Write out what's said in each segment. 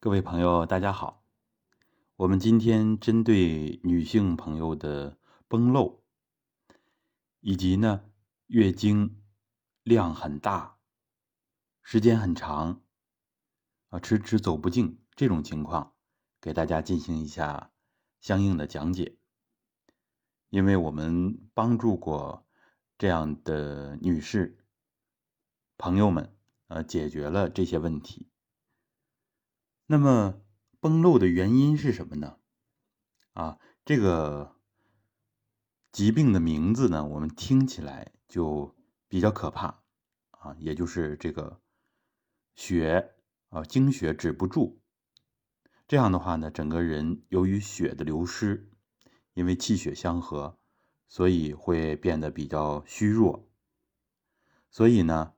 各位朋友，大家好。我们今天针对女性朋友的崩漏，以及呢月经量很大、时间很长啊，迟迟走不进这种情况，给大家进行一下相应的讲解。因为我们帮助过这样的女士朋友们，呃，解决了这些问题。那么崩漏的原因是什么呢？啊，这个疾病的名字呢，我们听起来就比较可怕啊，也就是这个血啊，经血止不住。这样的话呢，整个人由于血的流失，因为气血相合，所以会变得比较虚弱。所以呢，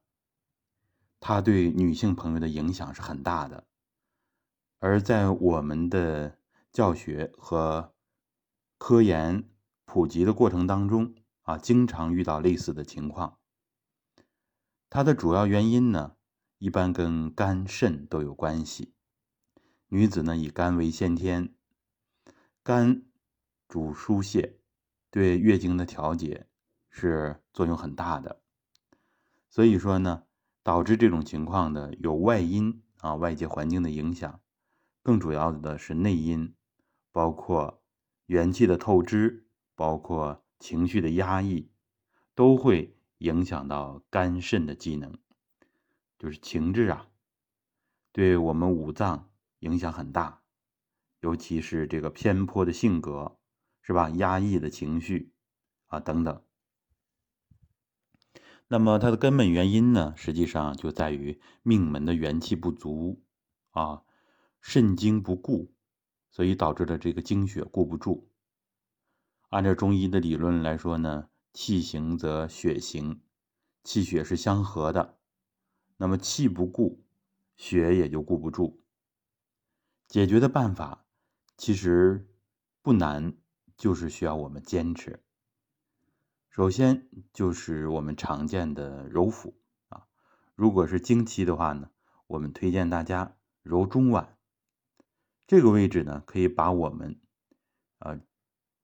它对女性朋友的影响是很大的。而在我们的教学和科研普及的过程当中啊，经常遇到类似的情况。它的主要原因呢，一般跟肝肾都有关系。女子呢以肝为先天，肝主疏泄，对月经的调节是作用很大的。所以说呢，导致这种情况的有外因啊，外界环境的影响。更主要的是内因，包括元气的透支，包括情绪的压抑，都会影响到肝肾的机能，就是情志啊，对我们五脏影响很大，尤其是这个偏颇的性格，是吧？压抑的情绪啊等等。那么它的根本原因呢，实际上就在于命门的元气不足啊。肾精不固，所以导致了这个精血固不住。按照中医的理论来说呢，气行则血行，气血是相合的。那么气不固，血也就固不住。解决的办法其实不难，就是需要我们坚持。首先就是我们常见的揉腹啊，如果是经期的话呢，我们推荐大家揉中脘。这个位置呢，可以把我们，呃，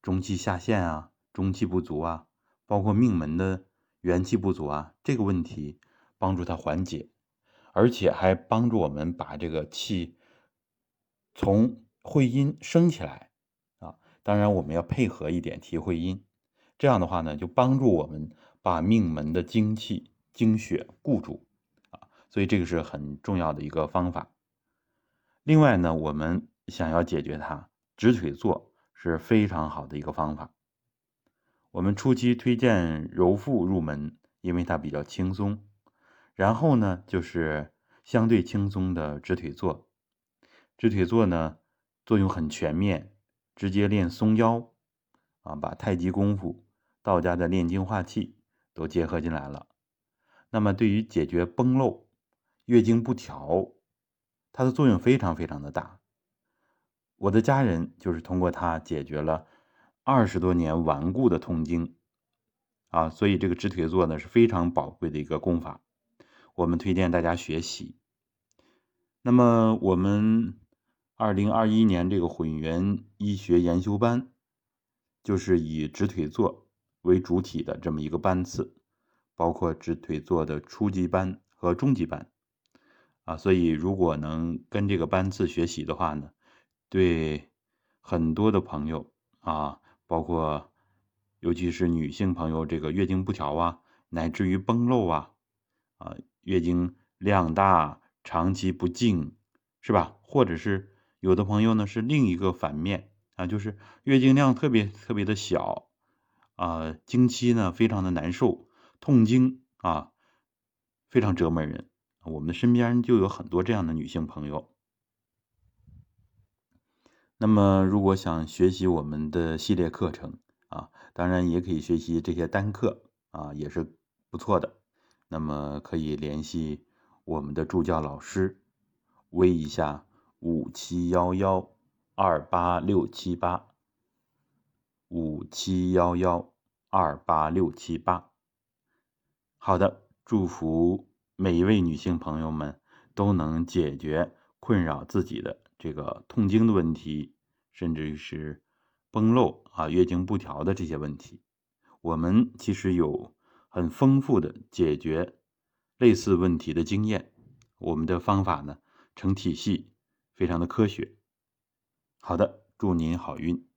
中气下陷啊，中气不足啊，包括命门的元气不足啊，这个问题帮助它缓解，而且还帮助我们把这个气从会阴升起来啊。当然，我们要配合一点提会阴，这样的话呢，就帮助我们把命门的精气、精血固住啊。所以这个是很重要的一个方法。另外呢，我们。想要解决它，直腿坐是非常好的一个方法。我们初期推荐揉腹入门，因为它比较轻松。然后呢，就是相对轻松的直腿坐。直腿坐呢，作用很全面，直接练松腰啊，把太极功夫、道家的炼精化气都结合进来了。那么，对于解决崩漏、月经不调，它的作用非常非常的大。我的家人就是通过它解决了二十多年顽固的痛经，啊，所以这个直腿坐呢是非常宝贵的一个功法，我们推荐大家学习。那么我们二零二一年这个混元医学研修班，就是以直腿坐为主体的这么一个班次，包括直腿坐的初级班和中级班，啊，所以如果能跟这个班次学习的话呢。对很多的朋友啊，包括尤其是女性朋友，这个月经不调啊，乃至于崩漏啊，啊，月经量大、长期不净，是吧？或者是有的朋友呢是另一个反面啊，就是月经量特别特别的小啊，经期呢非常的难受，痛经啊，非常折磨人。我们身边就有很多这样的女性朋友。那么，如果想学习我们的系列课程啊，当然也可以学习这些单课啊，也是不错的。那么可以联系我们的助教老师，微一下五七幺幺二八六七八五七幺幺二八六七八。好的，祝福每一位女性朋友们都能解决困扰自己的这个痛经的问题，甚至于是崩漏啊、月经不调的这些问题，我们其实有很丰富的解决类似问题的经验。我们的方法呢，成体系，非常的科学。好的，祝您好运。